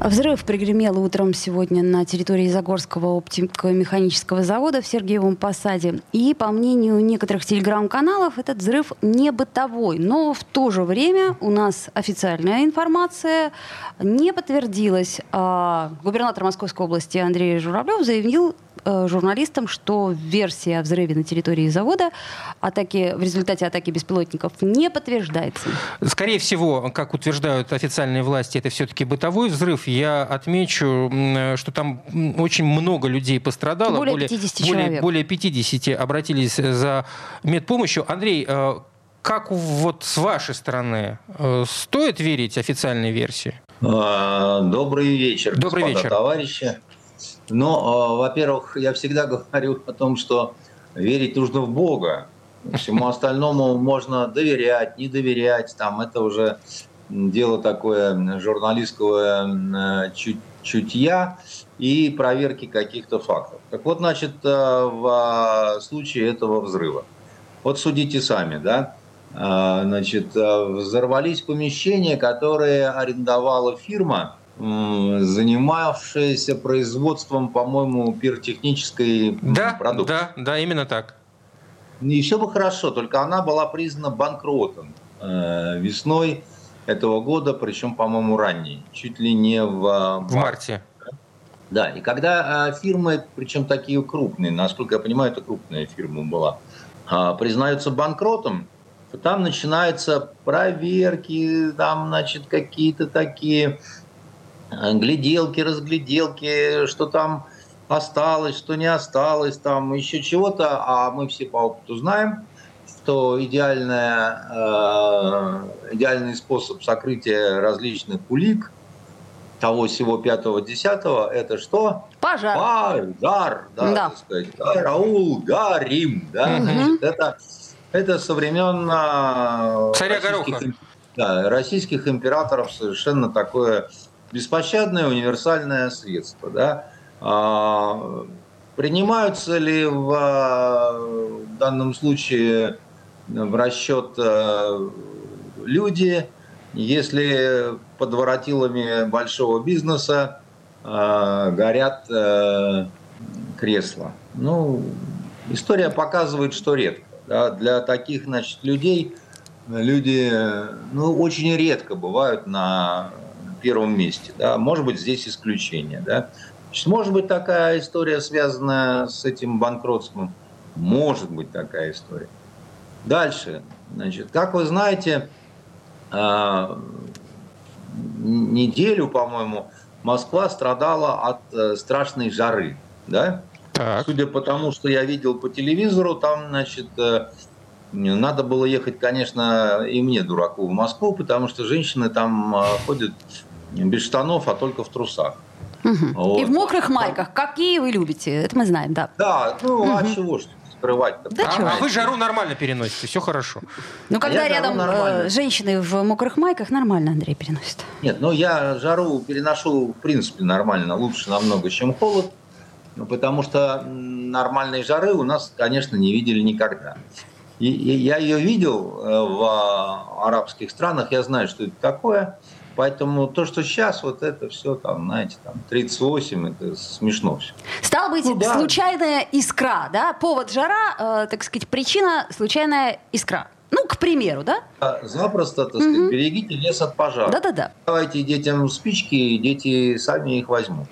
Взрыв пригремел утром сегодня на территории Загорского оптико-механического завода в Сергеевом Посаде. И, по мнению некоторых телеграм-каналов, этот взрыв не бытовой. Но в то же время у нас официальная информация не подтвердилась. А губернатор Московской области Андрей Журавлев заявил журналистам, что версия о взрыве на территории завода атаки, в результате атаки беспилотников не подтверждается. Скорее всего, как утверждают официальные власти, это все-таки бытовой взрыв. Я отмечу, что там очень много людей пострадало. Более 50 более, человек. Более 50 обратились за медпомощью. Андрей, э, как вот с вашей стороны, э, стоит верить официальной версии? А, добрый вечер, Добрый господа, вечер. товарищи. Но, э, во-первых, я всегда говорю о том, что верить нужно в Бога. Всему остальному можно доверять, не доверять. Там это уже дело такое журналистского э, чуть чутья и проверки каких-то фактов. Так вот, значит, э, в случае этого взрыва. Вот судите сами, да? Значит, взорвались помещения, которые арендовала фирма, занимавшаяся производством, по-моему, пиротехнической да, продукции. Да, да, именно так. И все бы хорошо, только она была признана банкротом э, весной этого года, причем, по-моему, ранней, чуть ли не в, в марте. Да, и когда э, фирмы, причем такие крупные, насколько я понимаю, это крупная фирма была, э, признаются банкротом, то там начинаются проверки, там, значит, какие-то такие гляделки, разгляделки, что там осталось, что не осталось, там еще чего-то, а мы все по опыту знаем, что идеальная, э, идеальный способ сокрытия различных улик того всего пятого десятого это что? Пожар. Пожар, да, да. так сказать. Караул, горим, да, Угу. значит, это, это со времен э, Царя российских, Гороха. да, российских императоров совершенно такое беспощадное универсальное средство. Да? А, принимаются ли в, в данном случае в расчет а, люди, если под воротилами большого бизнеса а, горят а, кресла? Ну, история показывает, что редко. Да? Для таких значит, людей люди ну, очень редко бывают на первом месте. Да? Может быть, здесь исключение. Да? Значит, может быть, такая история, связанная с этим банкротством. Может быть, такая история. Дальше. Значит, как вы знаете, а, неделю, по-моему, Москва страдала от э, страшной жары. Да? Так. Судя по тому, что я видел по телевизору, там, значит, э, надо было ехать, конечно, и мне, дураку, в Москву, потому что женщины там э, ходят без штанов, а только в трусах. Угу. Вот. И в мокрых майках. Какие вы любите? Это мы знаем, да. Да, ну Мгм. а чего ж скрывать-то? Да а, чего? а вы жару нормально переносите, все хорошо. Ну, когда я рядом э, женщины в мокрых майках, нормально Андрей переносит. Нет, ну я жару переношу, в принципе, нормально, лучше намного, чем холод. Ну, потому что нормальной жары у нас, конечно, не видели никогда. И, и я ее видел э, в а, арабских странах, я знаю, что это такое. Поэтому то, что сейчас, вот это все там, знаете, там 38, это смешно все. Стало быть, Ну да. случайная искра, да? Повод жара, э, так сказать, причина случайная искра. Ну, к примеру, да? Запросто, так сказать, Мгм. берегите лес от пожара. Да-да-да. Давайте детям спички, дети сами их возьмут.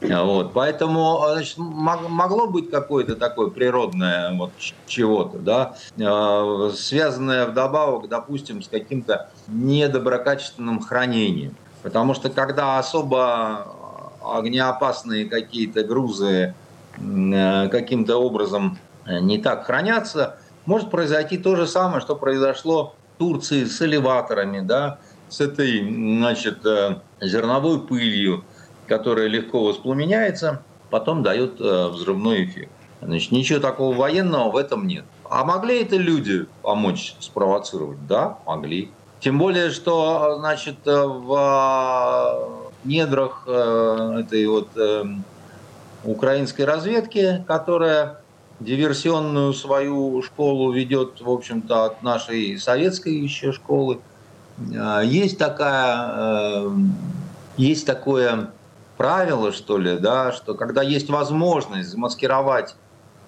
Вот, поэтому значит, мог- могло быть какое-то такое природное вот чего-то, да, э, связанное вдобавок, допустим, с каким-то недоброкачественным хранением. Потому что когда особо огнеопасные какие-то грузы э, каким-то образом э, не так хранятся, может произойти то же самое, что произошло в Турции с элеваторами, да, с этой, значит, э, зерновой пылью, которая легко воспламеняется, потом дает э, взрывной эффект. Значит, ничего такого военного в этом нет. А могли это люди помочь спровоцировать? Да, могли. Тем более, что, значит, в недрах этой вот украинской разведки, которая диверсионную свою школу ведет, в общем-то, от нашей советской еще школы. Есть такая, э, есть такое правило, что ли, да, что когда есть возможность замаскировать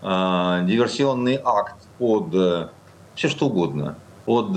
э, диверсионный акт под э, все что угодно, под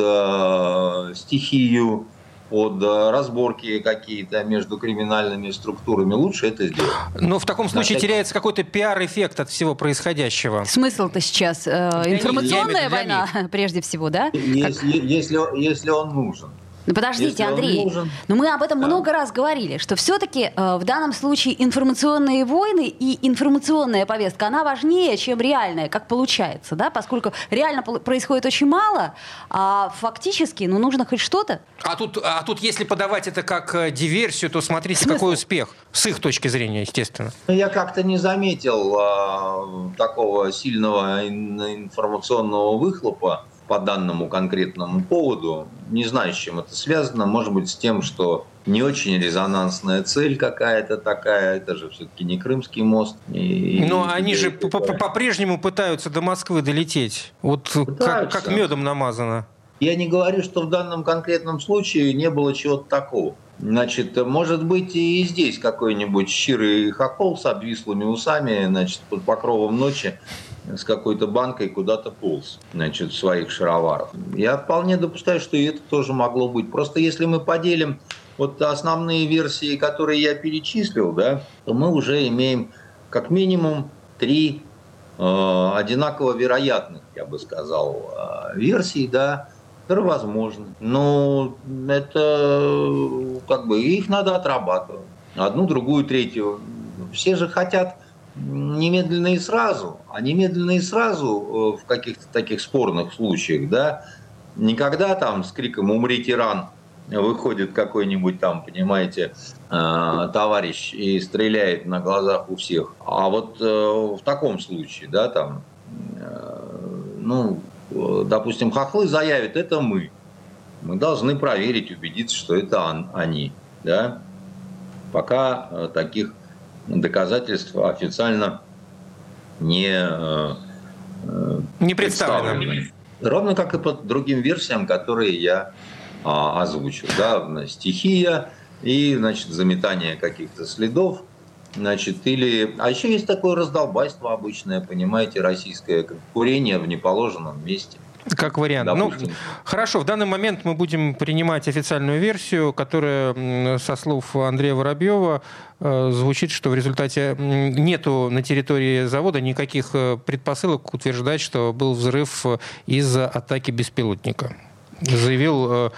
стихию, под э, разборки какие-то между криминальными структурами, лучше это сделать. Но в таком случае всякий... теряется какой-то пиар-эффект от всего происходящего. Смысл-то сейчас э, информационная война, прежде всего, да? Если, как... если, если он нужен. Ну подождите, Если Андрей, нужен... но мы об этом да. много раз говорили, что все-таки э, в данном случае информационные войны и информационная повестка, она важнее, чем реальная, как получается, да, поскольку реально происходит очень мало, а фактически, ну, нужно хоть что-то. А тут, а тут если подавать это как э, диверсию, то смотрите, Смысл? какой успех, с их точки зрения, естественно. Ну, я как-то не заметил э, такого сильного информационного выхлопа по данному конкретному поводу. Не знаю, с чем это связано. Может быть, с тем, что не очень резонансная цель какая-то такая. Это же все-таки не Крымский мост. И, Но они и, же по-прежнему пытаются до Москвы долететь. Вот как, как медом намазано. Я не говорю, что в данном конкретном случае не было чего-то такого. Значит, может быть и здесь какой-нибудь щирый хохол с обвислыми усами, значит, под покровом ночи с какой-то банкой куда-то полз, значит, своих шароварах. Я вполне допускаю, что и это тоже могло быть. Просто если мы поделим вот основные версии, которые я перечислил, да, то мы уже имеем как минимум три э, одинаково вероятных, я бы сказал, э, версий, да, которые возможны. Но это как бы их надо отрабатывать. Одну, другую, третью. Все же хотят немедленно и сразу, а немедленно и сразу э, в каких-то таких спорных случаях, да, никогда там с криком «Умри, тиран!» выходит какой-нибудь там, понимаете, э, товарищ и стреляет на глазах у всех. А вот э, в таком случае, да, там, ну, допустим, хохлы заявят, это мы. Мы должны проверить, убедиться, что это они, да. Пока таких доказательств официально не, э, э, не представлены. Ровно как и по другим версиям, которые я а, озвучил. Да, стихия и значит, заметание каких-то следов. Значит, или... А еще есть такое раздолбайство обычное, понимаете, российское, курение в неположенном месте. Как вариант. Ну, Допустим. Ну, хорошо, в данный момент мы будем принимать официальную версию, которая, со слов Андрея Воробьева, э, звучит, что в результате нету на территории завода никаких э, предпосылок утверждать, что был взрыв из-за атаки беспилотника. Заявил э,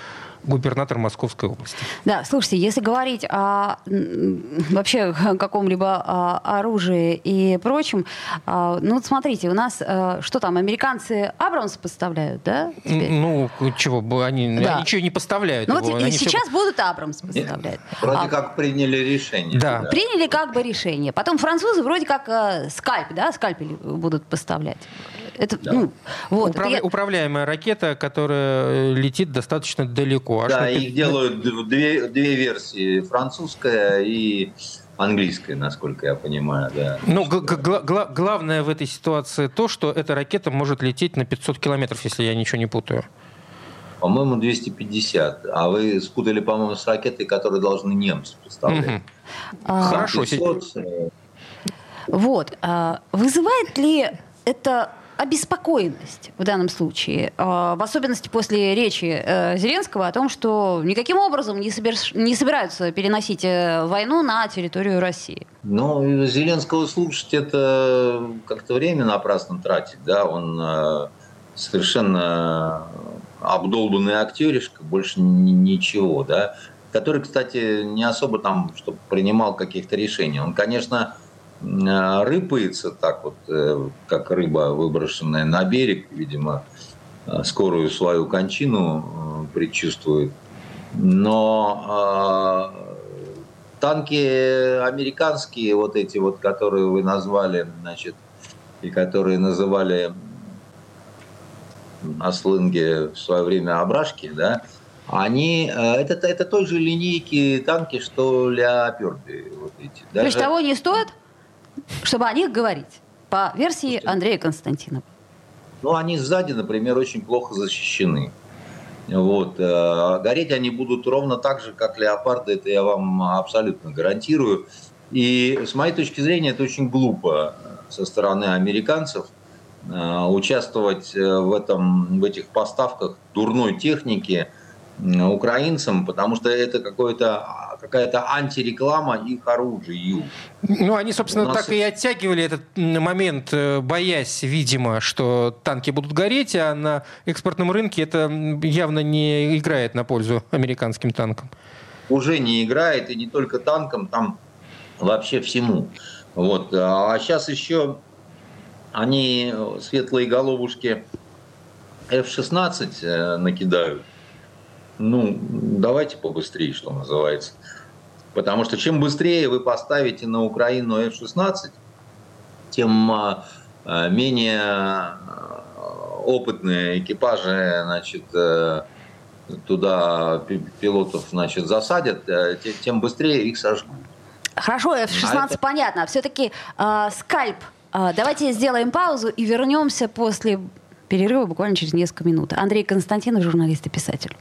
губернатор Московской области. Да, слушайте, если говорить о вообще каком-либо а, оружии и прочем, а, ну, смотрите, у нас а, что там, американцы Абрамс поставляют, да? Теперь? Ну, чего, они, да. они ничего не поставляют. Ну, вот сейчас все... будут Абрамс поставлять. Вроде а, как приняли решение. Да. да. Приняли как бы решение. Потом французы вроде как э, скальп, да, скальпель будут поставлять. Это, да. ну, вот, Управля... это я... Управляемая ракета, которая летит достаточно далеко аж да, их делают две, две версии, французская и английская, насколько я понимаю, да. Ну, главное в этой ситуации то, что эта ракета может лететь на 500 километров, если я ничего не путаю. По-моему, 250. А вы спутали, по-моему, с ракетой, которую должны немцы поставлять. Угу. Хорошо. 500... Э, вот. А вызывает ли это обеспокоенность в данном случае, а, в особенности после речи э, Зеленского о том, что никаким образом не, собер... не собираются переносить э, войну на территорию России. Ну, Зеленского слушать это как-то время напрасно тратить, да, он э, совершенно обдолбанный актеришка, больше ничего, да, который, кстати, не особо там, чтобы принимал каких-то решений. Он, конечно, Э, рыпается так вот, э, как рыба, выброшенная на берег, видимо, э, скорую свою кончину предчувствует. Но танки американские, вот эти вот, которые вы назвали, значит, и которые называли на сленге в свое время ображки, да, они, э, это, это той же линейки танки, что леоперды. Вот эти. Даже... То есть того не стоит, чтобы о них говорить, по версии Андрея Константинова. Ну, они сзади, например, очень плохо защищены. Вот. Э, гореть они будут ровно так же, как леопарды, это я вам абсолютно гарантирую. И с моей точки зрения это очень глупо со стороны американцев э, участвовать в, этом, в этих поставках дурной техники украинцам, потому что это какое-то какая-то антиреклама их оружию. Ну, они, собственно, нас... так и оттягивали этот момент, э, боясь, видимо, что танки будут гореть, а на экспортном рынке это явно не играет на пользу американским танкам. Уже не играет, и не только танкам, там вообще всему. Вот. А сейчас еще они, светлые головушки, F-16 э, накидают. Ну, давайте побыстрее, что называется. Потому что чем быстрее вы поставите на Украину F-16, тем а, а, менее а, опытные экипажи значит, э, туда пилотов значит, засадят, э, тем быстрее их сожгут. Хорошо, F-16 а это... понятно. Все-таки э, скальп. Э, давайте сделаем паузу и вернемся после перерыва буквально через несколько минут. Андрей Константинов, журналист и писатель.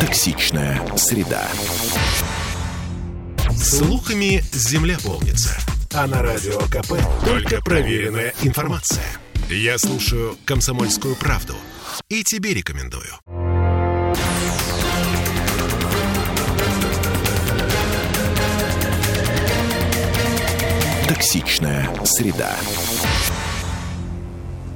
Токсичная среда. Слухами земля полнится. А на радио КП только проверенная информация. Я слушаю «Комсомольскую правду» и тебе рекомендую. Токсичная среда.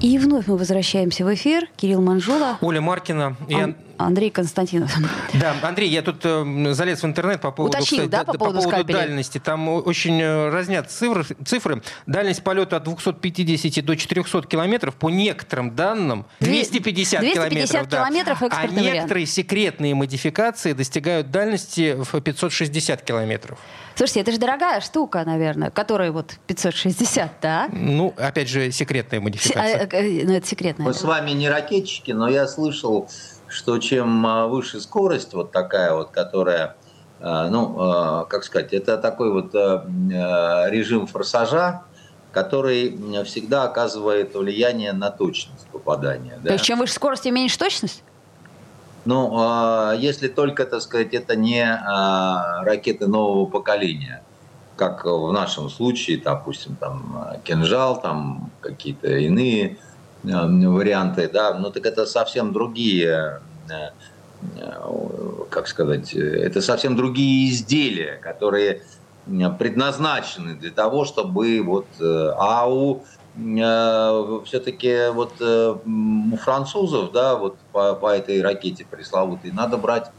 И вновь мы возвращаемся в эфир. Кирилл Манжула. Оля Маркина. Ан- Андрей Константинов. Да, Андрей, я тут э, залез в интернет по поводу, Уточнил, кстати, да, по, по поводу, дальности. Там очень э, разнят цифры, цифры. Дальность полета от 250 до 400 километров. По некоторым данным 250, 250 километров. километров да. А некоторые вариант. секретные модификации достигают дальности в 560 километров. Слушайте, это же дорогая штука, наверное, которая вот 560, да? Ну, опять же, секретная модификация. А, э, ну, это секретная. Мы с вами не ракетчики, но я слышал, что чем а, выше скорость, вот такая вот, которая, а, ну, как сказать, это такой вот режим форсажа, который всегда оказывает влияние на точность попадания. Да? То есть чем выше скорость, тем меньше точность? Ну, а, если только, так сказать, это не а, ракеты нового поколения, как в нашем случае, допустим, там кинжал, там какие-то иные а, варианты, да, ну так это совсем другие, как сказать, это совсем другие изделия, которые предназначены для того, чтобы вот, а у Э, все-таки вот э, у французов, да, вот по, по этой ракете пресловутой, надо брать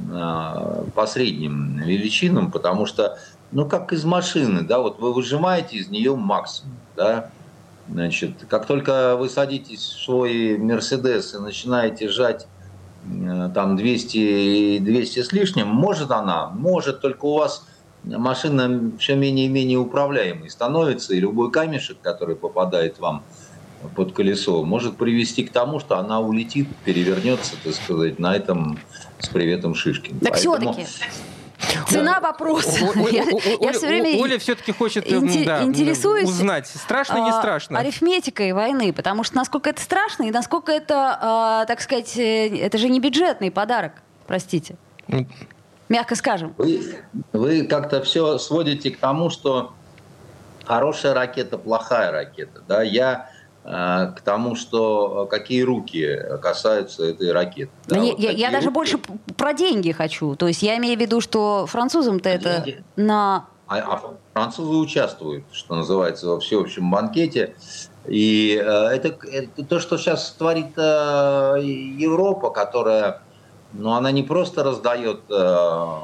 э, по средним величинам, потому что, ну, как из машины, да, вот вы выжимаете из нее максимум, да, значит, как только вы садитесь в свой Мерседес и начинаете жать там 200, 200 с лишним, может она, может, только у вас машина все менее и менее управляемой становится, и любой камешек, который попадает вам под колесо, может привести к тому, что она улетит, перевернется, так сказать, на этом с приветом Шишкин. Так Поэтому... все-таки Цена вопроса. Я все время Оля все-таки хочет интересуюсь узнать, страшно не а, страшно. Арифметикой войны, потому что насколько это страшно и насколько это, а, так сказать, э, это же не бюджетный подарок, простите. Ну, мягко скажем. Вы, вы как-то все сводите к тому, что хорошая ракета, плохая ракета. Да? Я к тому, что какие руки касаются этой ракеты. Да, да вот я я даже больше про деньги хочу. То есть я имею в виду, что французам-то это на... А, а французы участвуют, что называется, во всеобщем банкете. И э, это, это то, что сейчас творит э, Европа, которая но она не просто раздает э,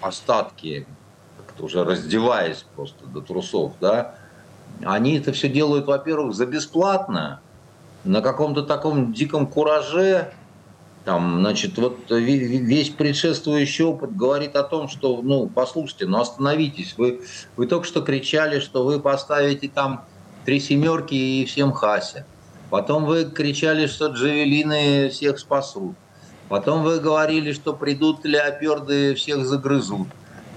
остатки, уже раздеваясь просто до трусов, да, они это все делают, во-первых, за бесплатно, на каком-то таком диком кураже, там, значит, вот весь предшествующий опыт говорит о том, что, ну, послушайте, ну остановитесь, вы, вы только что кричали, что вы поставите там три семерки и всем хася. Потом вы кричали, что джавелины всех спасут. Потом вы говорили, что придут леоперды всех загрызут.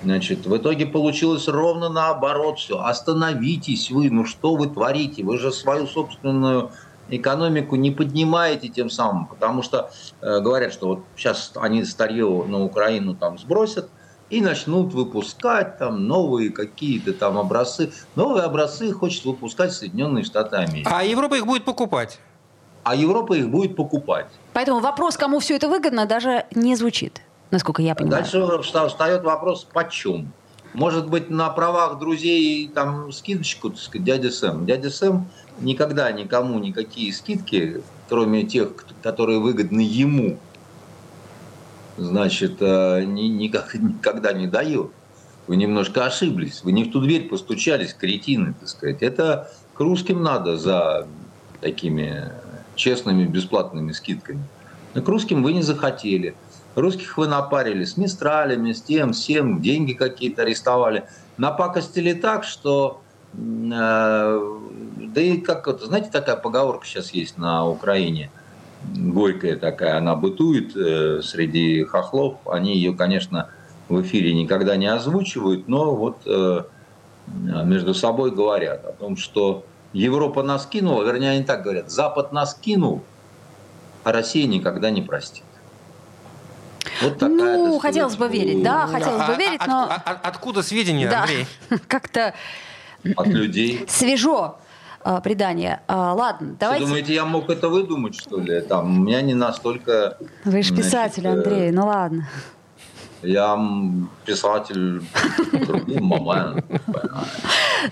Значит, в итоге получилось ровно наоборот все. Остановитесь вы, ну что вы творите? Вы же свою собственную экономику не поднимаете тем самым, потому что э, говорят, что вот сейчас они старье на Украину там сбросят и начнут выпускать там новые какие-то там образцы. Новые образцы хочет выпускать Соединенные Штаты Америки. А Европа их будет покупать? А Европа их будет покупать. Поэтому вопрос, кому все это выгодно, даже не звучит, насколько я понимаю. Дальше встает вопрос, почем? Может быть, на правах друзей там скидочку, так сказать, дядя Сэм. Дядя Сэм никогда никому никакие скидки, кроме тех, которые выгодны ему, значит, э, никак, никогда не дает. Вы немножко ошиблись, вы не в ту дверь постучались, кретины, так сказать. Это к русским надо за такими честными бесплатными скидками. Но к русским вы не захотели. Русских вы напарили с мистралями, с тем, с тем, деньги какие-то арестовали. Напакостили так, что... Э, да и как это, знаете, такая поговорка сейчас есть на Украине, горькая такая, она бытует э, среди хохлов. Они ее, конечно, в эфире никогда не озвучивают, но вот э, между собой говорят о том, что Европа нас кинула, вернее, они так говорят, Запад нас кинул, а Россия никогда не простит. Вот такая ну, хотелось бы верить, да, хотелось бы а, верить, но... От, от, откуда сведения, да. Андрей? Как-то... От людей. Свежо предание. А, ладно, давайте... Вы думаете, я мог это выдумать, что ли? Там, у меня не настолько... Вы же писатель, значит, э, Андрей, ну ладно. Я писатель другим моментом.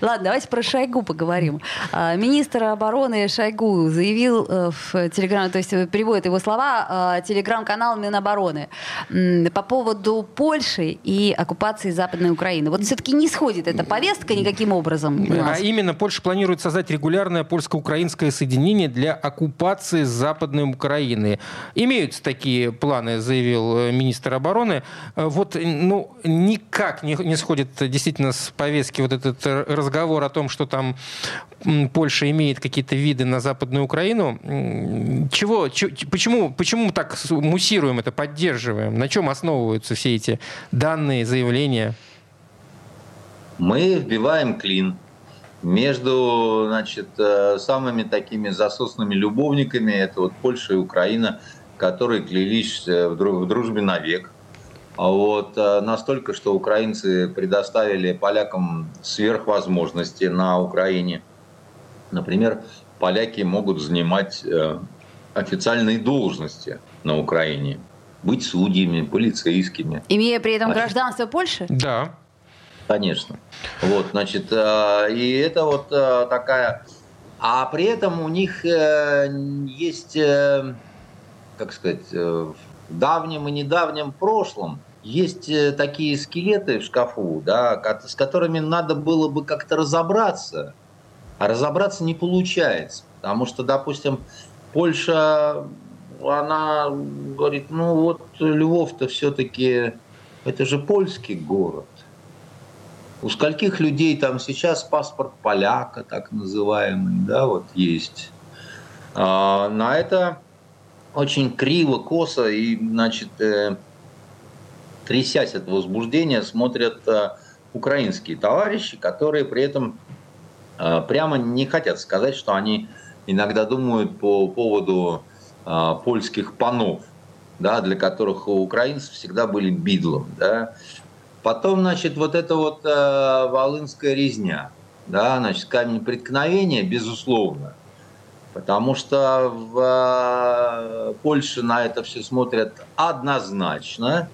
Ладно, давайте про Шойгу поговорим. А, министр обороны Шойгу заявил э, в телеграм, то есть переводит его слова, э, телеграм-канал Минобороны по поводу Польши и оккупации Западной Украины. Вот все-таки не сходит эта повестка никаким образом. А именно Польша планирует создать регулярное польско-украинское соединение для оккупации Западной Украины. Имеются такие планы, заявил э, министр обороны. Вот ну, никак не, не сходит действительно с повестки вот этот разговор о том, что там Польша имеет какие-то виды на Западную Украину. Чего, ч, почему, почему мы так муссируем это, поддерживаем? На чем основываются все эти данные, заявления? Мы вбиваем клин между значит, э, самыми такими засосными любовниками, это вот Польша и Украина, которые клялись э, в дружбе навек. А вот э, настолько, что украинцы предоставили полякам сверхвозможности на Украине. Например, поляки могут занимать э, официальные должности на Украине, быть судьями, полицейскими. Имея при этом гражданство Польши? Да. Конечно. Вот, значит, э, и это вот такая... А при этом у них есть, как сказать, в давнем и недавнем прошлом есть э, такие скелеты в шкафу, да, с которыми надо было бы как-то разобраться, а разобраться не получается, потому что, допустим, Польша, она говорит, ну вот Львов-то все-таки, это же польский город. У скольких людей там сейчас паспорт поляка, так называемый, да, вот есть. А, на это очень криво, косо, и, значит, э, трясясь от возбуждения, смотрят э, украинские товарищи, которые при этом э, прямо не хотят сказать, что они иногда думают по поводу э, польских панов, да, для которых у украинцев всегда были бидлом. Да. Потом, значит, вот эта вот э, волынская резня, да, значит, камень преткновения, безусловно, потому что в э, Польше на это все смотрят однозначно,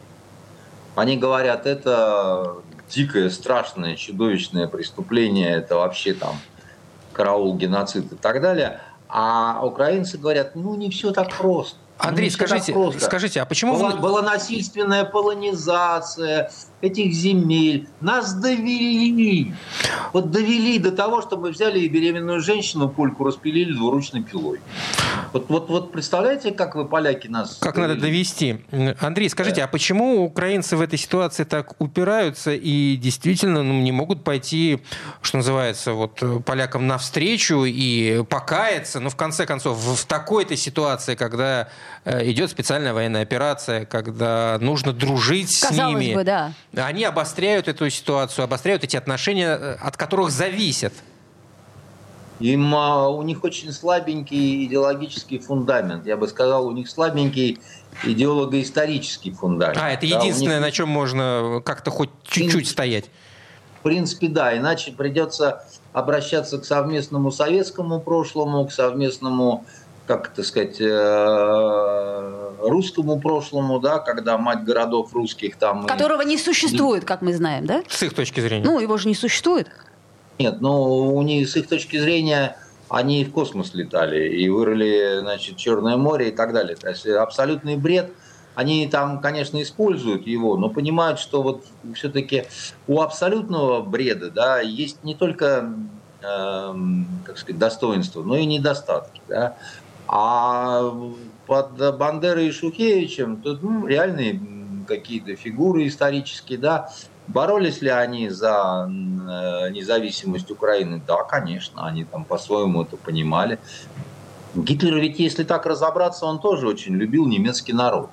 они говорят, это дикое, страшное, чудовищное преступление, это вообще там караул, геноцид и так далее. А украинцы говорят, ну не все так просто. Андрей, скажите, скажите, а почему была, вы... была насильственная полонизация этих земель? Нас довели. Вот довели до того, что мы взяли и беременную женщину пульку распилили двуручной пилой. Вот, вот, вот представляете, как вы, поляки, нас... Как надо довести. Андрей, скажите, да. а почему украинцы в этой ситуации так упираются и действительно ну, не могут пойти, что называется, вот полякам навстречу и покаяться? Ну, в конце концов, в такой-то ситуации, когда э, идет специальная военная операция, когда нужно дружить Казалось с ними, бы, да. они обостряют эту ситуацию, обостряют эти отношения, э, от которых зависят им, у них очень слабенький идеологический фундамент. Я бы сказал, у них слабенький идеолого-исторический фундамент. А, это единственное, них... на чем можно как-то хоть чуть-чуть стоять. В принципе, да. Иначе придется обращаться к совместному советскому прошлому, к совместному, как это сказать, э, русскому прошлому, да, когда мать городов русских там... Которого и... не существует, как мы знаем, да? С их точки зрения. Ну, его же не существует. Нет, но у них с их точки зрения они в космос летали, и вырыли, значит, Черное море и так далее. То есть абсолютный бред. Они там, конечно, используют его, но понимают, что вот все-таки у абсолютного бреда, да, есть не только, э, как сказать, достоинства, но и недостатки, да. А под Бандерой и Шухевичем тут ну, реальные какие-то фигуры исторические, да, Боролись ли они за э, независимость Украины? Да, конечно, они там по-своему это понимали. Гитлер ведь, если так разобраться, он тоже очень любил немецкий народ.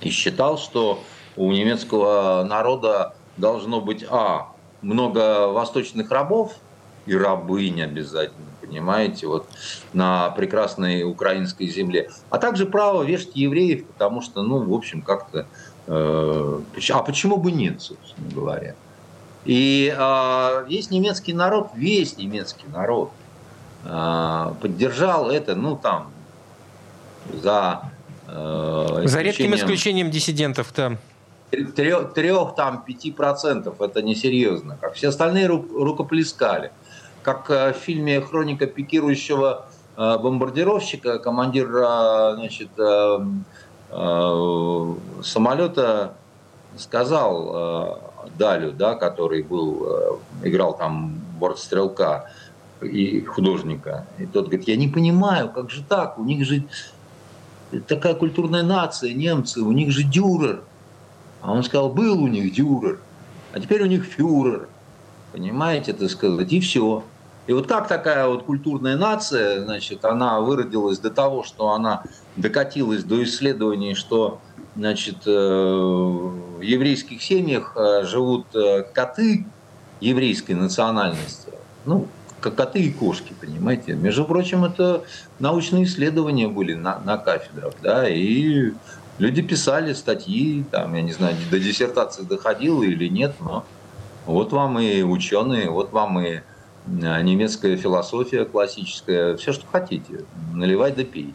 И считал, что у немецкого народа должно быть, а, много восточных рабов, и рабынь обязательно, понимаете, вот на прекрасной украинской земле, а также право вешать евреев, потому что, ну, в общем, как-то а почему бы нет, собственно говоря? И э, весь немецкий народ, весь немецкий народ э, поддержал это, ну там, за... Э, за редким исключением диссидентов, да. Трех, трех там, пяти процентов, это несерьезно. Как все остальные ру, рукоплескали. Как э, в фильме «Хроника пикирующего э, бомбардировщика» командир значит, Э, самолета сказал э, Далю, да, который был, э, играл там бортстрелка и художника. И тот говорит, я не понимаю, как же так? У них же такая культурная нация, немцы, у них же дюрер. А он сказал, был у них дюрер, а теперь у них фюрер. Понимаете, так сказать, и все. И вот как такая вот культурная нация, значит, она выродилась до того, что она докатилась до исследований, что значит, э, в еврейских семьях э, живут э, коты еврейской национальности. Ну, как коты и кошки, понимаете. Между прочим, это научные исследования были на, на кафедрах, да, и люди писали статьи, там, я не знаю, до диссертации доходило или нет, но вот вам и ученые, вот вам и немецкая философия классическая, все, что хотите, наливай да пей.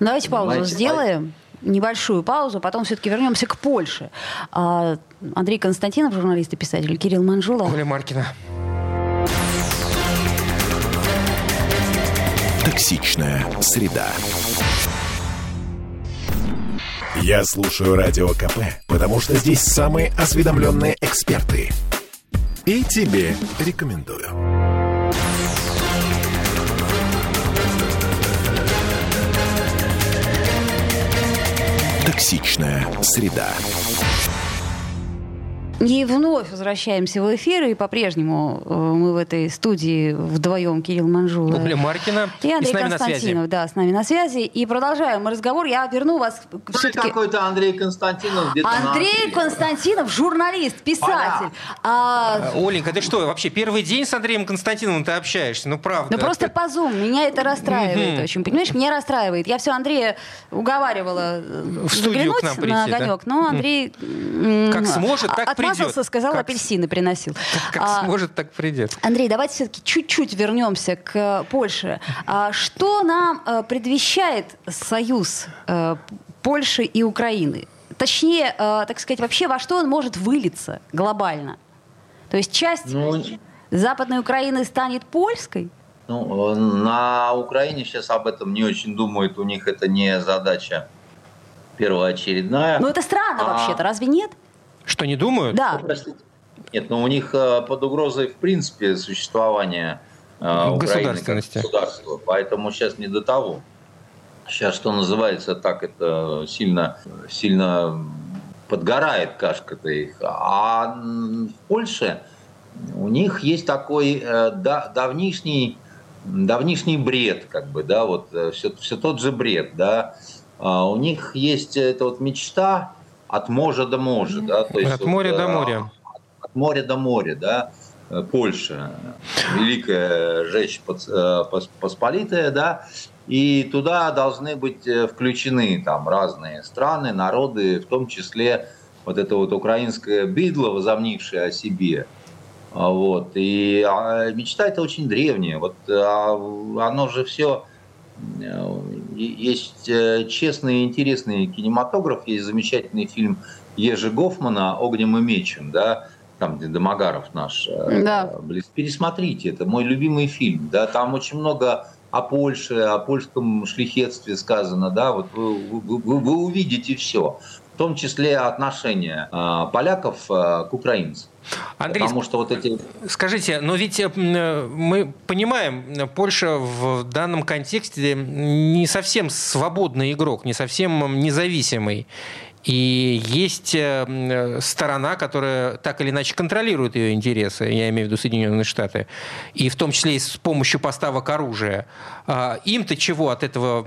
Давайте паузу Понимаете? сделаем небольшую паузу, потом все-таки вернемся к Польше. А, Андрей Константинов, журналист и писатель, Кирилл Манжула. Оля Маркина. Токсичная среда. Я слушаю Радио КП, потому что здесь самые осведомленные эксперты. И тебе рекомендую. Токсичная среда. И вновь возвращаемся в эфир, и по-прежнему э, мы в этой студии вдвоем, Кирилл Манжула. Оля Маркина. И Андрей и Константинов, да, с нами на связи. И продолжаем разговор. Я верну вас все-таки... какой-то Андрей Константинов. Андрей Константинов, журналист, писатель. А... Оленька, ты что, вообще первый день с Андреем Константиновым ты общаешься? Ну, правда. Ну, просто по Zoom. Меня это расстраивает очень. Понимаешь, меня расстраивает. Я все Андрея уговаривала в студию к нам прийти, на огонек, да? но Андрей... Как сможет, так придет отмазался, сказал, как, апельсины приносил. Как, а, сможет, так придет. Андрей, давайте все-таки чуть-чуть вернемся к Польше. А, что нам а, предвещает союз а, Польши и Украины? Точнее, а, так сказать, вообще во что он может вылиться глобально? То есть часть ну, Западной Украины станет польской? Ну, на Украине сейчас об этом не очень думают, у них это не задача первоочередная. Ну это странно а... вообще-то, разве нет? Что, не думают? Да. Нет, но у них э, под угрозой, в принципе, существования э, государственности. государства. Поэтому сейчас не до того. сейчас, что называется, так это сильно, сильно подгорает кашка-то их. А в Польше у них есть такой э, да, давнишний, давнишний бред, как бы, да, вот все, э, все тот же бред, да. А у них есть эта вот мечта от моря до моря, да, то есть от моря вот, до моря. От моря до моря, да. Польша, великая Жечь Посполитая, да, и туда должны быть э, включены там разные страны, народы, в том числе вот это вот украинское бидло, возомнившее о себе. А, вот. И а, мечта это очень древняя. Вот а, оно же все э, есть э, честный и интересный кинематограф, есть замечательный фильм Ежи Гофмана «Огнем и мечем», да, там, где Домогаров наш. Да. Пересмотрите, это мой любимый фильм. Да, там очень много о Польше, о польском шлихетстве сказано, да, вот вы, вы, вы увидите все, в том числе отношение э, поляков э, к украинцам. Андрей, Потому что вот эти... скажите, но ведь э, мы понимаем, Польша в данном контексте не совсем свободный игрок, не совсем независимый. И есть э, сторона, которая так или иначе контролирует ее интересы, я имею в виду Соединенные Штаты, и в том числе и с помощью поставок оружия. А, им-то чего от этого?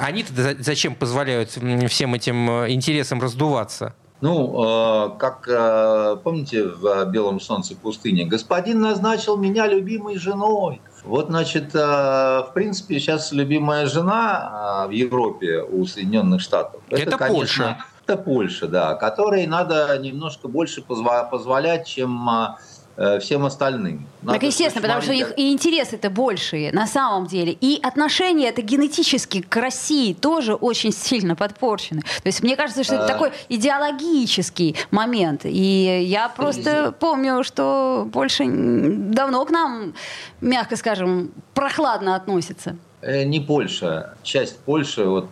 Они-то зачем позволяют всем этим э, интересам раздуваться? Ну, э, как помните в «Белом солнце пустыни», господин назначил меня любимой женой. Вот, значит, в принципе, сейчас любимая жена в Европе у Соединенных Штатов. Это, это конечно, Польша это Польша, да, которой надо немножко больше позволять, чем а, э, всем остальным. Надо так естественно, потому что у них и интересы-то большие на самом деле. И отношения это генетически к России тоже очень сильно подпорчены. То есть мне кажется, что это а... такой идеологический момент. И я просто помню, что Польша давно к нам, мягко скажем, прохладно относится. Э, не Польша, часть Польши, вот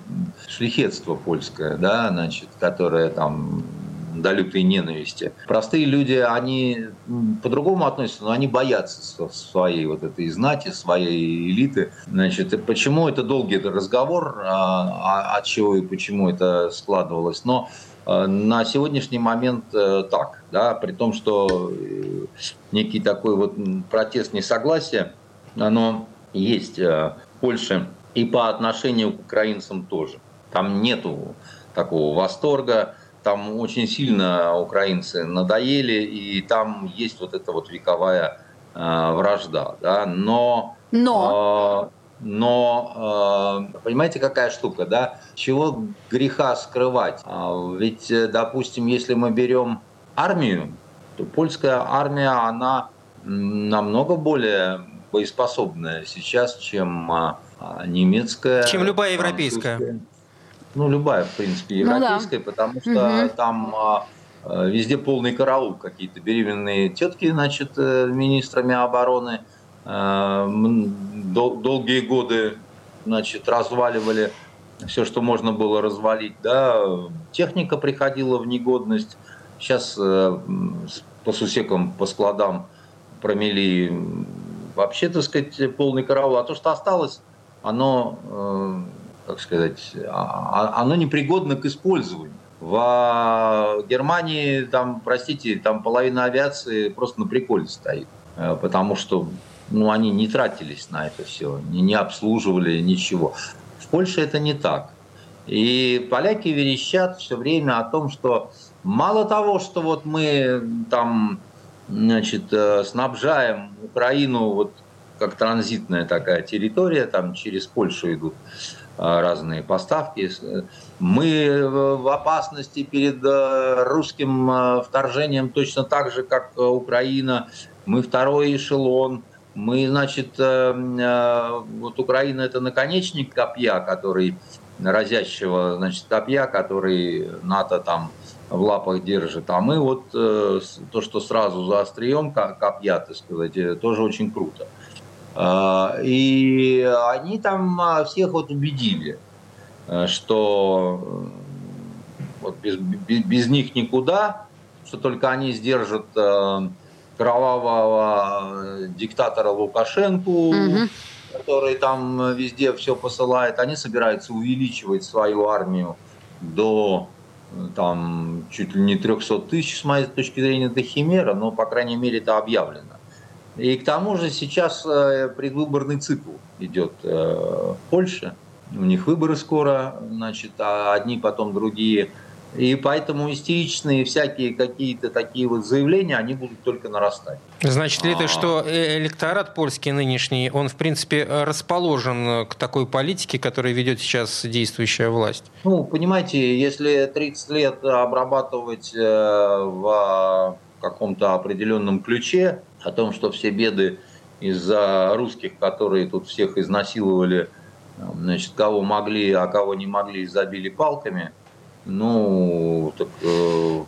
шлихетство польское, да, значит, которое там до лютой ненависти. Простые люди, они по-другому относятся, но они боятся своей вот этой знати, своей элиты. Значит, и почему это долгий разговор, а, а, от чего и почему это складывалось. Но э, на сегодняшний момент э, так, да, при том, что некий такой вот протест несогласия, оно есть Польши и по отношению к украинцам тоже. Там нету такого восторга, там очень сильно украинцы надоели, и там есть вот эта вот вековая э, вражда. Да? Но, но. Э, но э, понимаете, какая штука, да? Чего греха скрывать? А ведь, допустим, если мы берем армию, то польская армия, она намного более боеспособная сейчас, чем а, а, немецкая. Чем любая европейская. Ну, любая, в принципе, европейская, ну, да. потому что угу. там а, везде полный караул. Какие-то беременные тетки, значит, э, министрами обороны дол- долгие годы, значит, разваливали все, что можно было развалить. Да, техника приходила в негодность. Сейчас э, по сусекам, по складам промели вообще, так сказать, полный караул. А то, что осталось, оно, э, как сказать, а, а, оно непригодно к использованию. В Германии, там, простите, там половина авиации просто на приколе стоит, э, потому что ну, они не тратились на это все, не, не обслуживали ничего. В Польше это не так. И поляки верещат все время о том, что мало того, что вот мы там значит, э, снабжаем Украину вот как транзитная такая территория, там через Польшу идут э, разные поставки. Мы в опасности перед э, русским вторжением точно так же, как Украина. Мы второй эшелон. Мы, значит, вот Украина это наконечник копья, который разящего, значит, копья, который НАТО там в лапах держит. А мы вот э, то, что сразу за острием копья, так сказать, э, тоже очень круто. Э, и они там а, всех вот убедили, э, что вот без, без, без них никуда, что только они сдержат э, кровавого диктатора Лукашенко, угу. который там везде все посылает, они собираются увеличивать свою армию до там чуть ли не 300 тысяч, с моей точки зрения, это химера, но, по крайней мере, это объявлено. И к тому же сейчас э, предвыборный цикл идет э, в Польше. У них выборы скоро, значит, а одни потом другие – и поэтому истеричные всякие какие-то такие вот заявления, они будут только нарастать. Значит ли это, а. что э, электорат польский нынешний, он, в принципе, расположен к такой политике, которую ведет сейчас действующая власть? Ну, понимаете, если 30 лет обрабатывать э, в каком-то определенном ключе о том, что все беды из-за русских, которые тут всех изнасиловали, значит, кого могли, а кого не могли, забили палками – ну, так э,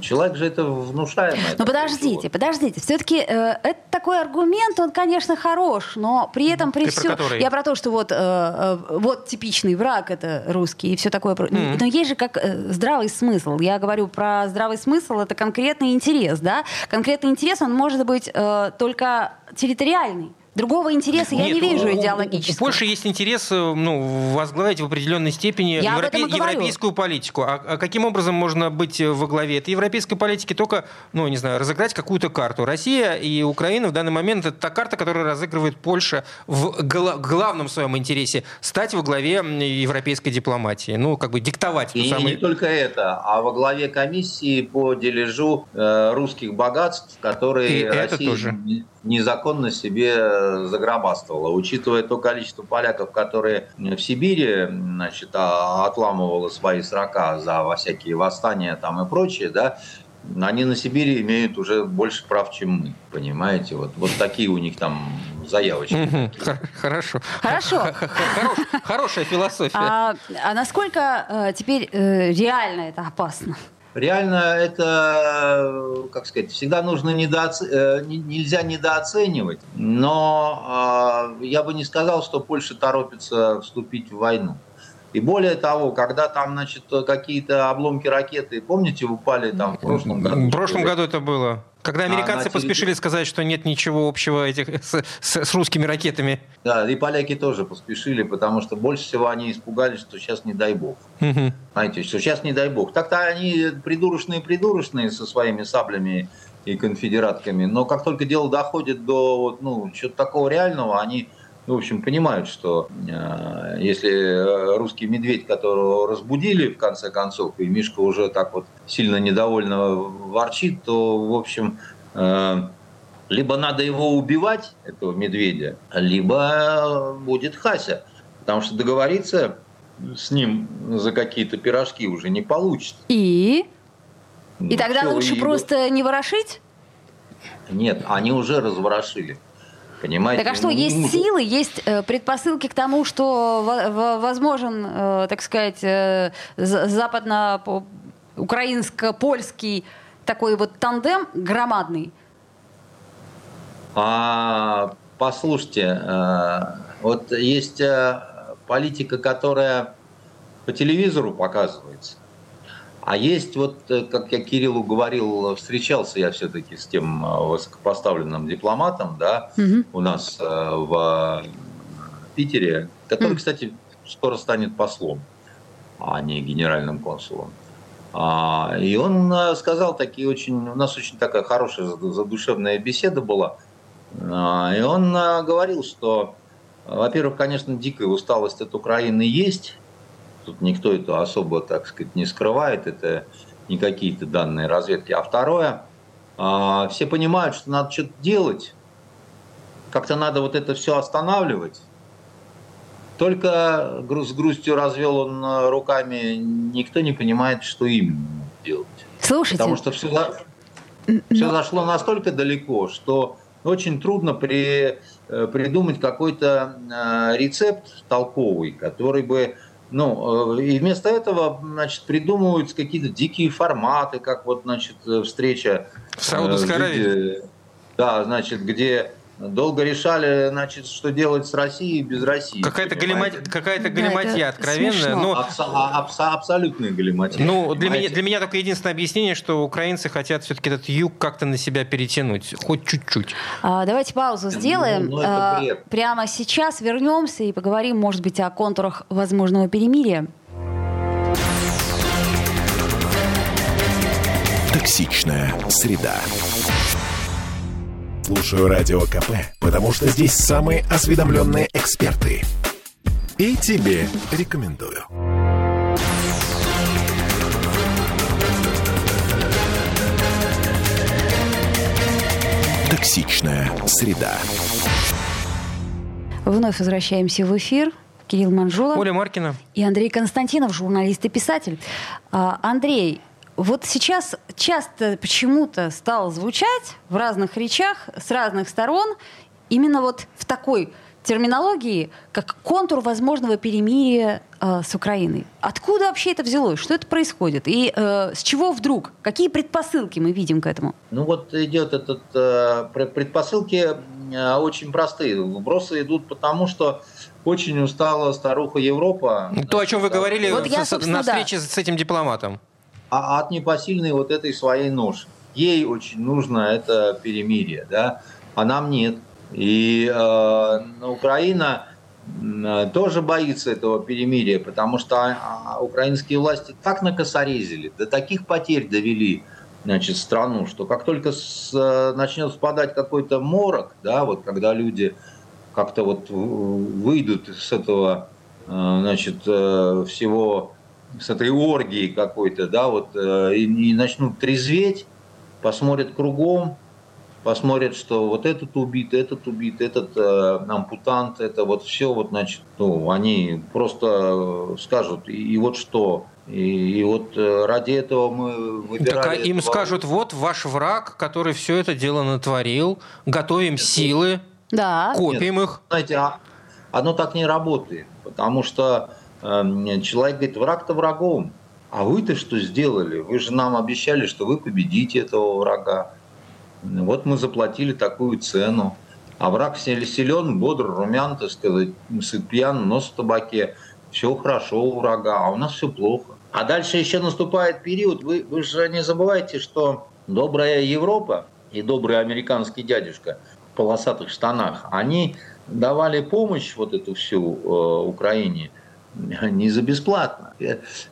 человек же это внушаемое. Ну подождите, всего. подождите. Все-таки э, это такой аргумент, он, конечно, хорош, но при этом при всем... Про я про то, что вот, э, э, вот типичный враг это русский и все такое. Mm-hmm. Но есть же как э, здравый смысл. Я говорю про здравый смысл, это конкретный интерес, да? Конкретный интерес, он может быть э, только территориальный. Другого интереса Нет, я не вижу идеологического. У Польши есть интерес ну, возглавить в определенной степени я европе... европейскую политику. А, а каким образом можно быть во главе этой европейской политики? Только, ну, не знаю, разыграть какую-то карту. Россия и Украина в данный момент это та карта, которую разыгрывает Польша в главном своем интересе стать во главе европейской дипломатии. Ну, как бы диктовать. И самый... не только это, а во главе комиссии по дележу э, русских богатств, которые и Россия это тоже незаконно себе загробастывала. Учитывая то количество поляков, которые в Сибири значит, а, отламывало свои срока за во всякие восстания там и прочее, да, они на Сибири имеют уже больше прав, чем мы, понимаете? Вот, вот такие у них там заявочки. Хорошо. Хорошо. Хорошая философия. А, а насколько э, теперь э, реально это опасно? Реально это, как сказать, всегда нужно недооц... Э, нельзя недооценивать, но э, я бы не сказал, что Польша торопится вступить в войну. И более того, когда там, значит, какие-то обломки ракеты, помните, упали там в прошлом году? В прошлом году это было. Когда американцы а поспешили сказать, что нет ничего общего этих с, с, с русскими ракетами. Да, и поляки тоже поспешили, потому что больше всего они испугались, что сейчас не дай бог. Угу. Знаете, что сейчас не дай бог. Так-то они придурочные-придурочные со своими саблями и конфедератками, но как только дело доходит до ну, чего-то такого реального, они в общем, понимают, что э, если э, русский медведь, которого разбудили в конце концов, и Мишка уже так вот сильно недовольно ворчит, то, в общем, э, либо надо его убивать, этого медведя, либо будет Хася. Потому что договориться с ним за какие-то пирожки уже не получится. И? Ну, и тогда все, лучше и... просто не ворошить? Нет, они уже разворошили. Понимаете? Так а что, ну, есть силы, есть э, предпосылки к тому, что возможен, э, так сказать, э, западно-украинско-польский такой вот тандем громадный? А, послушайте, вот есть политика, которая по телевизору показывается. А есть вот, э, как я Кириллу говорил, встречался я все-таки с тем э, высокопоставленным дипломатом, да, угу. у нас э, в Питере, который, кстати, скоро станет послом, а не генеральным консулом. А, и он сказал такие очень, у нас очень такая хорошая задушевная беседа была. А, и он говорил, что, во-первых, конечно, дикая усталость от Украины есть, Тут никто это особо, так сказать, не скрывает, это не какие-то данные разведки. А второе, а, все понимают, что надо что-то делать, как-то надо вот это все останавливать. Только с грустью развел он э, руками, никто не понимает, что именно делать. Слушайте. Потому что все, все зашло настолько далеко, что очень трудно при, э, придумать какой-то э, рецепт толковый, который бы ну, э, и вместо этого, значит, придумываются какие-то дикие форматы, как вот, значит, встреча... В Саудовской э, Аравии. Да, значит, где долго решали, значит, что делать с Россией без России. Какая-то галиматья, какая-то галиматья да, откровенная. Но... Абсо- абсо- абсолютная галиматья. Ну, для меня, для меня только единственное объяснение, что украинцы хотят все-таки этот юг как-то на себя перетянуть, хоть чуть-чуть. А, давайте паузу сделаем. Ну, ну, а, прямо сейчас вернемся и поговорим, может быть, о контурах возможного перемирия. Токсичная среда. Слушаю Радио КП, потому что здесь самые осведомленные эксперты. И тебе рекомендую. Токсичная среда. Вновь возвращаемся в эфир. Кирилл Манжула. Оля Маркина. И Андрей Константинов, журналист и писатель. А, Андрей, вот сейчас часто почему-то стало звучать в разных речах с разных сторон именно вот в такой терминологии, как контур возможного перемирия э, с Украиной. Откуда вообще это взялось? Что это происходит? И э, с чего вдруг? Какие предпосылки мы видим к этому? Ну вот идет этот... Э, предпосылки э, очень простые. Вбросы идут потому, что очень устала старуха Европа. То, о чем вы говорили вот я, на встрече да. с этим дипломатом а от непосильной вот этой своей ноши. Ей очень нужно это перемирие, да, а нам нет. И э, Украина тоже боится этого перемирия, потому что а, украинские власти так накосорезили, до таких потерь довели значит, страну, что как только с, начнет спадать какой-то морок, да, вот когда люди как-то вот выйдут с этого э, значит, э, всего с этой оргией какой-то, да, вот, э, и, и начнут трезветь, посмотрят кругом, посмотрят, что вот этот убит, этот убит, этот э, ампутант, это вот все, вот, значит, ну, они просто скажут, и, и вот что, и, и вот э, ради этого мы выбирали... Так, а им скажут, вот ваш враг, который все это дело натворил, готовим силы, да. копим Нет, их. Знаете, а, оно так не работает, потому что человек говорит, враг-то врагом. А вы-то что сделали? Вы же нам обещали, что вы победите этого врага. Вот мы заплатили такую цену. А враг силен, бодр, румян, так сказать, сыт пьян, нос в табаке. Все хорошо у врага, а у нас все плохо. А дальше еще наступает период. Вы, вы же не забывайте, что добрая Европа и добрый американский дядюшка в полосатых штанах, они давали помощь вот эту всю э, Украине – не за бесплатно.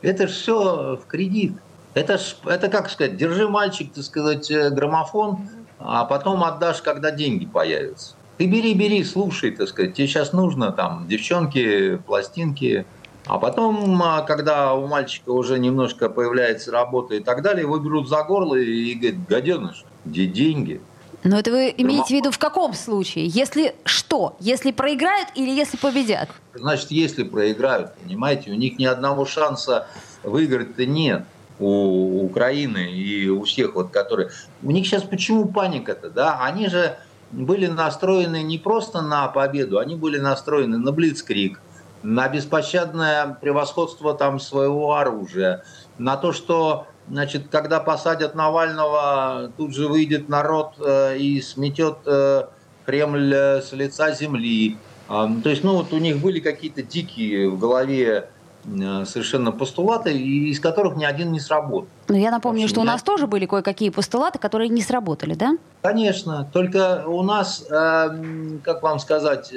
Это все в кредит. Это, ж, это как сказать, держи, мальчик, так сказать, э, граммофон, а потом отдашь, когда деньги появятся. Ты бери, бери, слушай, так сказать, тебе сейчас нужно там девчонки, пластинки, а потом, а, когда у мальчика уже немножко появляется работа и так далее, его берут за горло и говорят, гаденыш, где деньги? Но это вы имеете в виду в каком случае? Если что? Если проиграют или если победят? Значит, если проиграют, понимаете, у них ни одного шанса выиграть-то нет у Украины и у всех, вот, которые... У них сейчас почему паника-то, да? Они же были настроены не просто на победу, они были настроены на блицкрик, на беспощадное превосходство там своего оружия, на то, что значит, когда посадят Навального, тут же выйдет народ э, и сметет э, Кремль э, с лица земли. А, то есть, ну вот у них были какие-то дикие в голове совершенно постулаты, из которых ни один не сработал. Но я напомню, общем, что у нас тоже были кое-какие постулаты, которые не сработали, да? Конечно, только у нас, как вам сказать,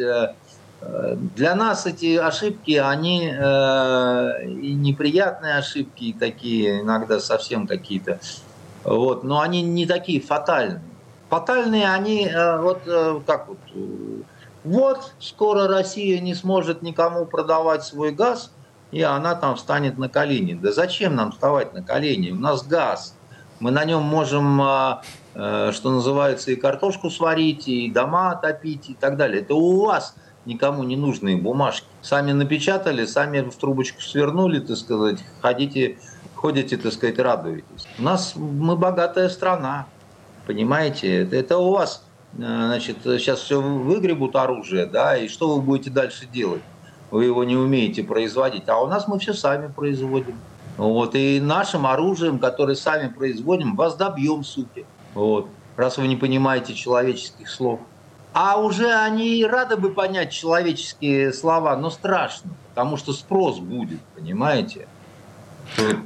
для нас эти ошибки, они э, и неприятные ошибки, и такие иногда совсем какие-то, вот, но они не такие фатальные. Фатальные они, э, вот э, как вот, вот скоро Россия не сможет никому продавать свой газ, и она там встанет на колени. Да зачем нам вставать на колени? У нас газ. Мы на нем можем, э, э, что называется, и картошку сварить, и дома отопить, и так далее. Это у вас никому не нужные бумажки. Сами напечатали, сами в трубочку свернули, так сказать, ходите, ходите, так сказать, радуетесь. У нас мы богатая страна, понимаете? Это, это у вас, э, значит, сейчас все выгребут оружие, да, и что вы будете дальше делать? Вы его не умеете производить, а у нас мы все сами производим. Вот, и нашим оружием, которое сами производим, вас добьем, суки. Вот, раз вы не понимаете человеческих слов. А уже они рады бы понять человеческие слова, но страшно, потому что спрос будет, понимаете?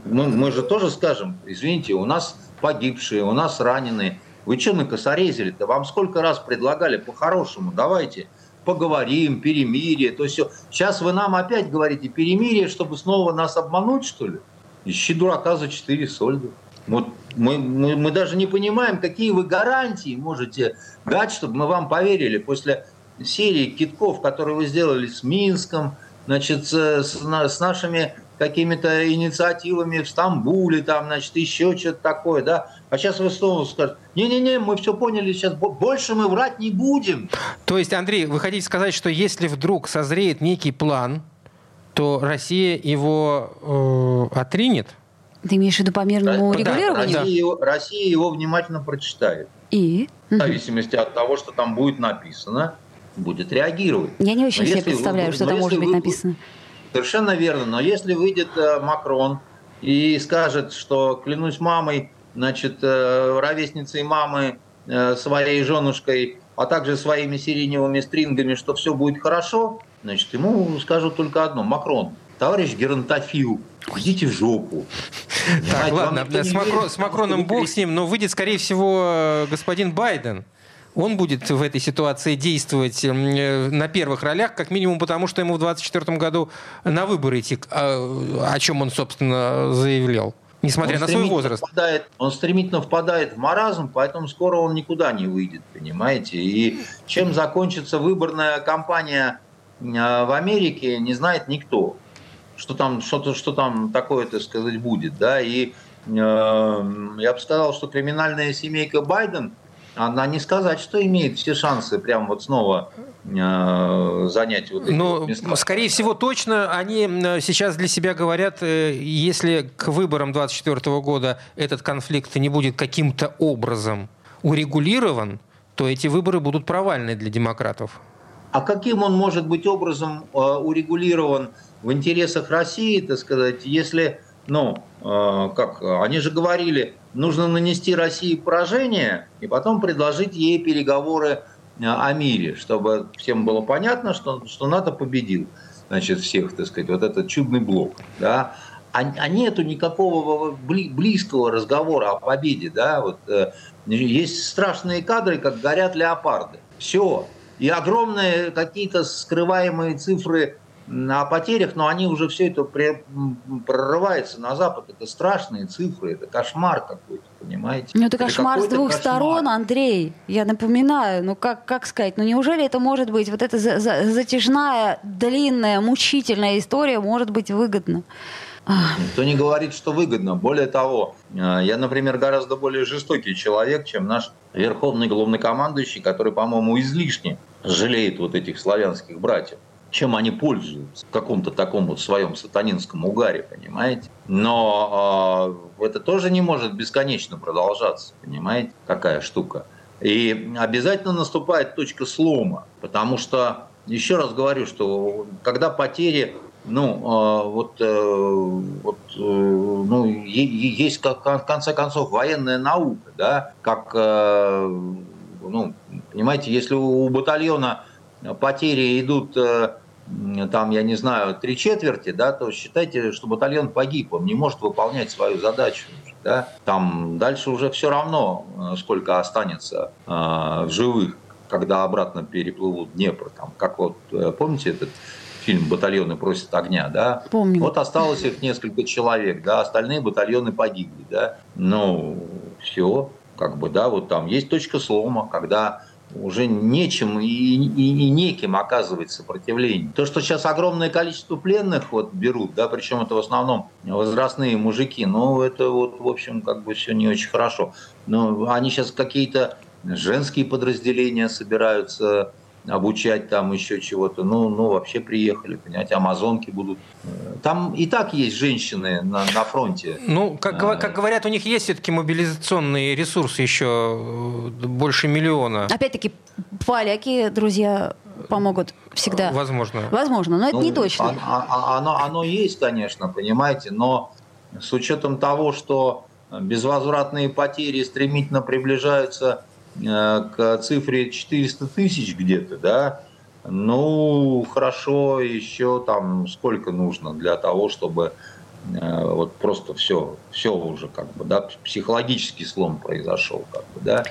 Ну, мы же тоже скажем, извините, у нас погибшие, у нас раненые. Вы что накосорезили-то? Вам сколько раз предлагали по-хорошему? Давайте поговорим, перемирие, то все. Сейчас вы нам опять говорите перемирие, чтобы снова нас обмануть, что ли? Ищи дурака за четыре сольда. Вот мы, мы, мы даже не понимаем, какие вы гарантии можете дать, чтобы мы вам поверили после серии китков, которые вы сделали с Минском, значит, с, с нашими какими-то инициативами в Стамбуле, там, значит, еще что-то такое, да. А сейчас вы снова скажете, не-не-не, мы все поняли, сейчас больше мы врать не будем. То есть, Андрей, вы хотите сказать, что если вдруг созреет некий план, то Россия его э, отринет? Ты имеешь в виду по мирному да, регулированию? Россия, его, Россия его внимательно прочитает. И? В зависимости от того, что там будет написано, будет реагировать. Я не очень но себе представляю, вы, что там может быть написано. Совершенно верно. Но если выйдет э, Макрон и скажет, что клянусь мамой, значит, э, ровесницей мамы, э, своей женушкой, а также своими сиреневыми стрингами, что все будет хорошо, значит, ему скажут только одно. Макрон, товарищ геронтофил, идите в жопу. Так, ладно, с, Макро, с Макроном бог с ним, но выйдет, скорее всего, господин Байден он будет в этой ситуации действовать э, на первых ролях, как минимум потому, что ему в 2024 году на выборы идти, а, о чем он, собственно, заявлял. Несмотря он на свой возраст. Впадает, он стремительно впадает в маразм, поэтому скоро он никуда не выйдет, понимаете? И чем закончится выборная кампания э, в Америке, не знает никто. Что там, что, что там такое, так сказать, будет. Да? И э, я бы сказал, что криминальная семейка Байден – она не сказать, что имеет все шансы прям вот снова э, занять вот эти ну, вот места. Скорее всего, точно они сейчас для себя говорят, э, если к выборам 2024 года этот конфликт не будет каким-то образом урегулирован, то эти выборы будут провальны для демократов. А каким он может быть образом э, урегулирован в интересах России, так сказать, если, ну, э, как, они же говорили, нужно нанести России поражение и потом предложить ей переговоры э, о мире, чтобы всем было понятно, что, что НАТО победил значит, всех, так сказать, вот этот чудный блок. Да? А, а нету никакого близкого разговора о победе. Да? Вот, э, есть страшные кадры, как горят леопарды. Все. И огромные какие-то скрываемые цифры о потерях, но они уже все это прорывается на Запад. Это страшные цифры, это кошмар какой-то, понимаете? Ну это кошмар с двух кошмар. сторон, Андрей. Я напоминаю, ну как, как сказать, ну неужели это может быть, вот эта за, за, затяжная, длинная, мучительная история может быть выгодна? Никто не говорит, что выгодно. Более того, э, я, например, гораздо более жестокий человек, чем наш верховный главнокомандующий, который, по-моему, излишне жалеет вот этих славянских братьев чем они пользуются в каком-то таком вот своем сатанинском угаре, понимаете? Но э, это тоже не может бесконечно продолжаться, понимаете, какая штука. И обязательно наступает точка слома, потому что, еще раз говорю, что когда потери ну, э, вот, э, вот э, ну, есть, в конце концов, военная наука, да, как, ну, понимаете, если у батальона потери идут там, я не знаю, три четверти, да, то считайте, что батальон погиб, он не может выполнять свою задачу. Да? Там дальше уже все равно, э, сколько останется э, в живых, когда обратно переплывут Днепр. Там, как вот, э, помните этот фильм «Батальоны просят огня», да? Помню. Вот осталось их несколько человек, да, остальные батальоны погибли, да? Ну, все, как бы, да, вот там есть точка слома, когда уже нечем и, и, и неким оказывать сопротивление. То, что сейчас огромное количество пленных вот берут, да, причем это в основном возрастные мужики, ну, это вот, в общем, как бы все не очень хорошо. Но они сейчас какие-то женские подразделения собираются обучать там еще чего-то. Ну, ну, вообще приехали, понимаете, амазонки будут. Там и так есть женщины на, на фронте. Ну, как, а, как говорят, у них есть все-таки мобилизационные ресурсы еще больше миллиона. Опять-таки, поляки, друзья, помогут всегда. Возможно. Возможно, но это ну, не точно. А, а, оно, оно есть, конечно, понимаете, но с учетом того, что безвозвратные потери стремительно приближаются к цифре 400 тысяч где-то, да, ну, хорошо, еще там сколько нужно для того, чтобы э, вот просто все, все уже как бы, да, психологический слом произошел, как бы, да.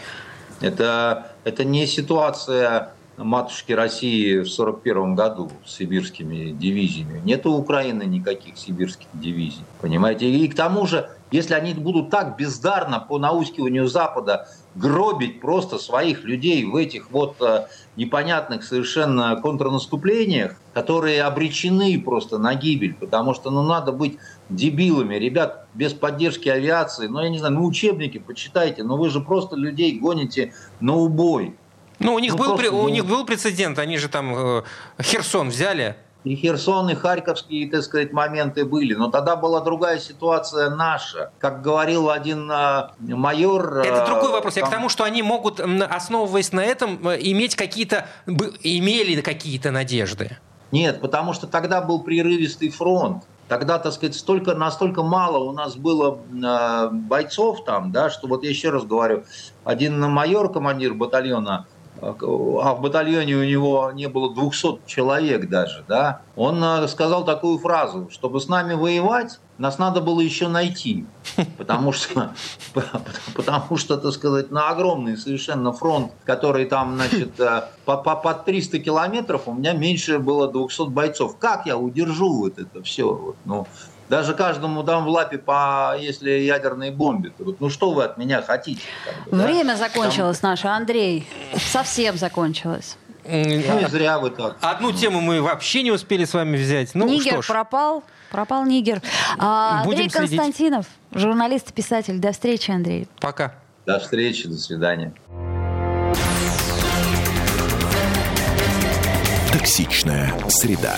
Это, это не ситуация матушки России в 1941 году с сибирскими дивизиями. Нет у Украины никаких сибирских дивизий, понимаете? И к тому же, если они будут так бездарно по наускиванию Запада гробить просто своих людей в этих вот э, непонятных совершенно контрнаступлениях, которые обречены просто на гибель, потому что ну, надо быть дебилами. Ребят, без поддержки авиации, ну, я не знаю, ну, учебники почитайте, но вы же просто людей гоните на убой. Ну, у них, ну, был, просто, у ну... них был прецедент, они же там э, Херсон взяли, и Херсон, и Харьковские, так сказать, моменты были. Но тогда была другая ситуация наша. Как говорил один э, майор... Это другой вопрос. Там... Я к тому, что они могут, основываясь на этом, э, иметь какие-то... Имели какие-то надежды. Нет, потому что тогда был прерывистый фронт. Тогда, так сказать, столько, настолько мало у нас было э, бойцов там, да, что вот я еще раз говорю, один майор, командир батальона, а в батальоне у него не было 200 человек даже, да, он э, сказал такую фразу, чтобы с нами воевать, нас надо было еще найти, потому что, потому что, так сказать, на огромный совершенно фронт, который там, значит, э, по, по, под 300 километров, у меня меньше было 200 бойцов. Как я удержу вот это все? Вот, ну, даже каждому дам в лапе по, если ядерные бомбы. Ну что вы от меня хотите? Как бы, Время да? закончилось Там... наше, Андрей. Совсем закончилось. Ну и зря вы так. Одну тему мы вообще не успели с вами взять. Ну, Нигер пропал. Пропал Нигер. А, Будем Андрей следить. Константинов, журналист и писатель. До встречи, Андрей. Пока. До встречи, до свидания. Токсичная среда.